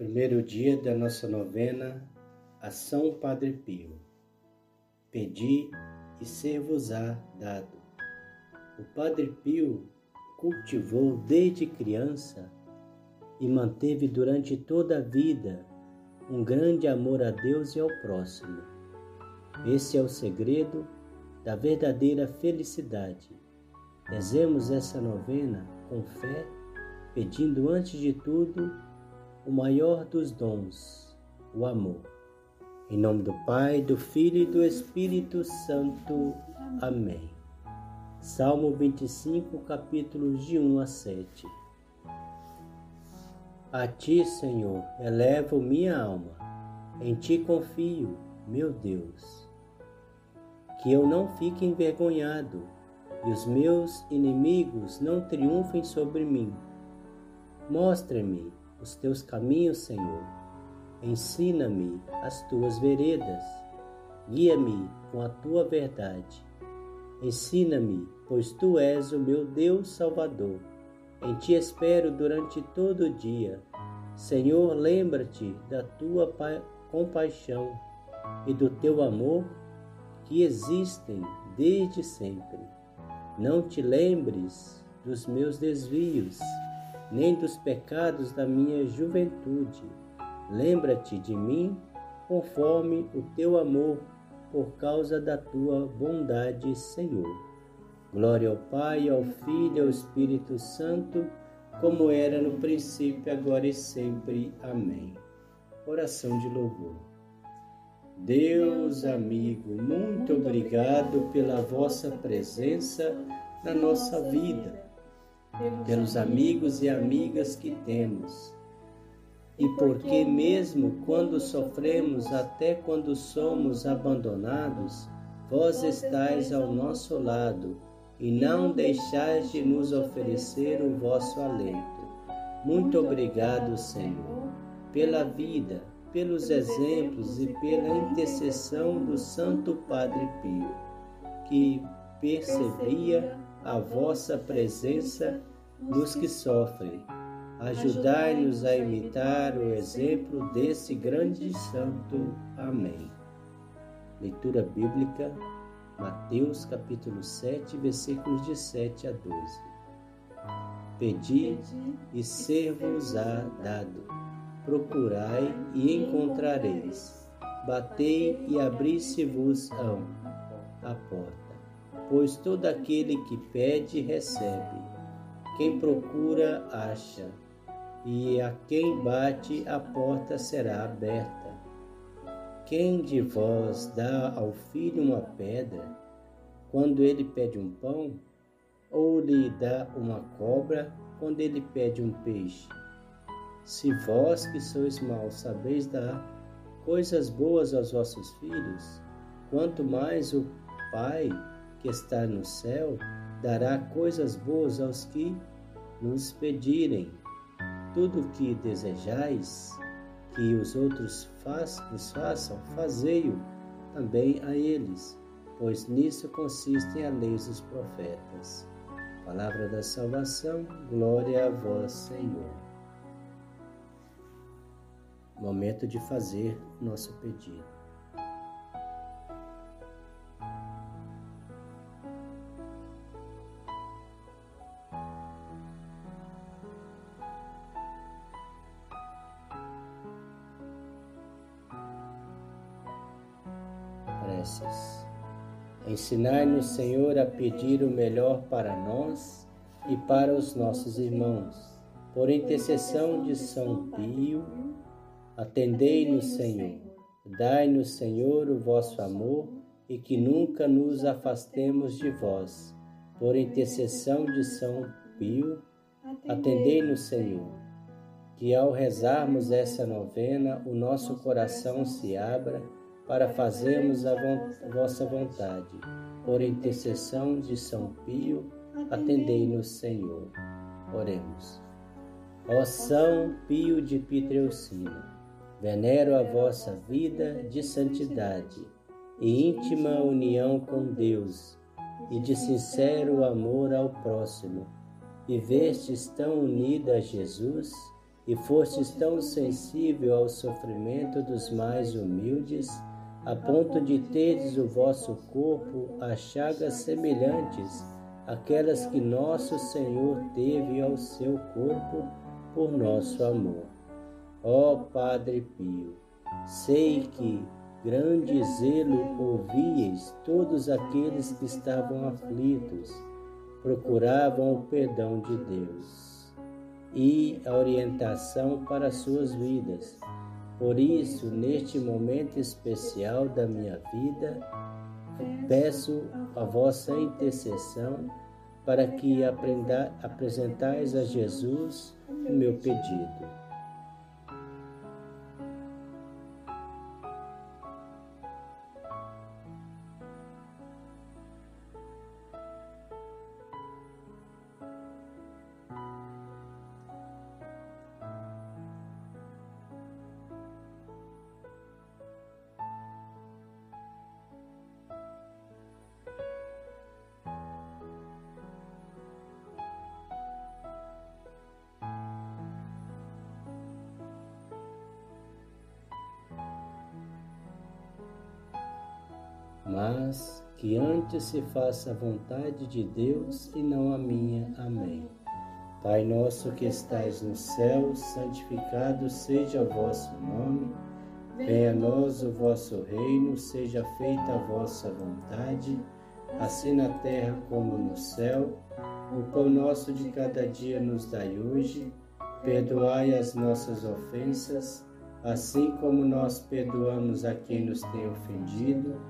Primeiro dia da nossa novena a São Padre Pio. Pedi e ser-vos-á dado. O Padre Pio cultivou desde criança e manteve durante toda a vida um grande amor a Deus e ao próximo. Esse é o segredo da verdadeira felicidade. Rezemos essa novena com fé, pedindo antes de tudo o maior dos dons, o amor. Em nome do Pai, do Filho e do Espírito Santo. Amém. Salmo 25, capítulos de 1 a 7. A ti, Senhor, elevo minha alma, em ti confio, meu Deus. Que eu não fique envergonhado e os meus inimigos não triunfem sobre mim. Mostra-me os teus caminhos, Senhor. Ensina-me as tuas veredas. Guia-me com a tua verdade. Ensina-me, pois tu és o meu Deus Salvador. Em ti espero durante todo o dia. Senhor, lembra-te da tua compaixão e do teu amor que existem desde sempre. Não te lembres dos meus desvios nem dos pecados da minha juventude. Lembra-te de mim conforme o teu amor, por causa da tua bondade, Senhor. Glória ao Pai, ao Filho e ao Espírito Santo, como era no princípio, agora e sempre. Amém. Oração de louvor. Deus amigo, muito obrigado pela vossa presença na nossa vida pelos amigos e amigas que temos. E porque, mesmo quando sofremos, até quando somos abandonados, vós estáis ao nosso lado e não deixais de nos oferecer o vosso alento. Muito obrigado, Senhor, pela vida, pelos exemplos e pela intercessão do Santo Padre Pio, que percebia a vossa presença nos que sofrem. Ajudai-nos a imitar o exemplo desse grande santo. Amém. Leitura bíblica, Mateus capítulo 7, versículos de 7 a 12. Pedi e ser-vos-á dado. Procurai e encontrareis. Batei e abri-se-vos-ão a porta. Pois todo aquele que pede, recebe quem procura, acha, e a quem bate, a porta será aberta. Quem de vós dá ao filho uma pedra, quando ele pede um pão, ou lhe dá uma cobra, quando ele pede um peixe? Se vós que sois maus sabeis dar coisas boas aos vossos filhos, quanto mais o Pai que está no céu dará coisas boas aos que nos pedirem tudo o que desejais que os outros vos façam, fazei-o também a eles, pois nisso consistem a lei dos profetas. Palavra da salvação, glória a vós, Senhor. Momento de fazer nosso pedido. Preces. Ensinai-nos, Senhor, a pedir o melhor para nós e para os nossos irmãos. Por intercessão de São Pio, atendei-nos, Senhor. Dai-nos, Senhor, o vosso amor e que nunca nos afastemos de vós. Por intercessão de São Pio, atendei-nos, Senhor. Que ao rezarmos essa novena, o nosso coração se abra para fazermos a vossa vontade. Por intercessão de São Pio, atendei-nos, Senhor. Oremos. Ó São Pio de Pietrelcina, venero a vossa vida de santidade e íntima união com Deus e de sincero amor ao próximo. Vivestes tão unida a Jesus e fostes tão sensível ao sofrimento dos mais humildes, a ponto de teres o vosso corpo a chagas semelhantes àquelas que nosso Senhor teve ao seu corpo por nosso amor. Ó Padre Pio, sei que grande zelo ouvíeis todos aqueles que estavam aflitos, procuravam o perdão de Deus e a orientação para suas vidas. Por isso, neste momento especial da minha vida, peço a vossa intercessão para que apresentais a Jesus o meu pedido. Mas que antes se faça a vontade de Deus e não a minha. Amém. Pai nosso que estais no céu, santificado seja o vosso nome. Venha a nós o vosso reino, seja feita a vossa vontade, assim na terra como no céu. O pão nosso de cada dia nos dai hoje. Perdoai as nossas ofensas, assim como nós perdoamos a quem nos tem ofendido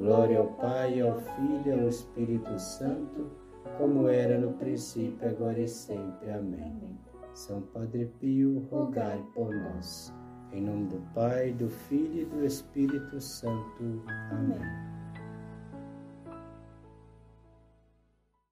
Glória ao Pai, ao Filho e ao Espírito Santo, como era no princípio, agora e sempre. Amém. São Padre Pio, rogai por nós. Em nome do Pai, do Filho e do Espírito Santo. Amém.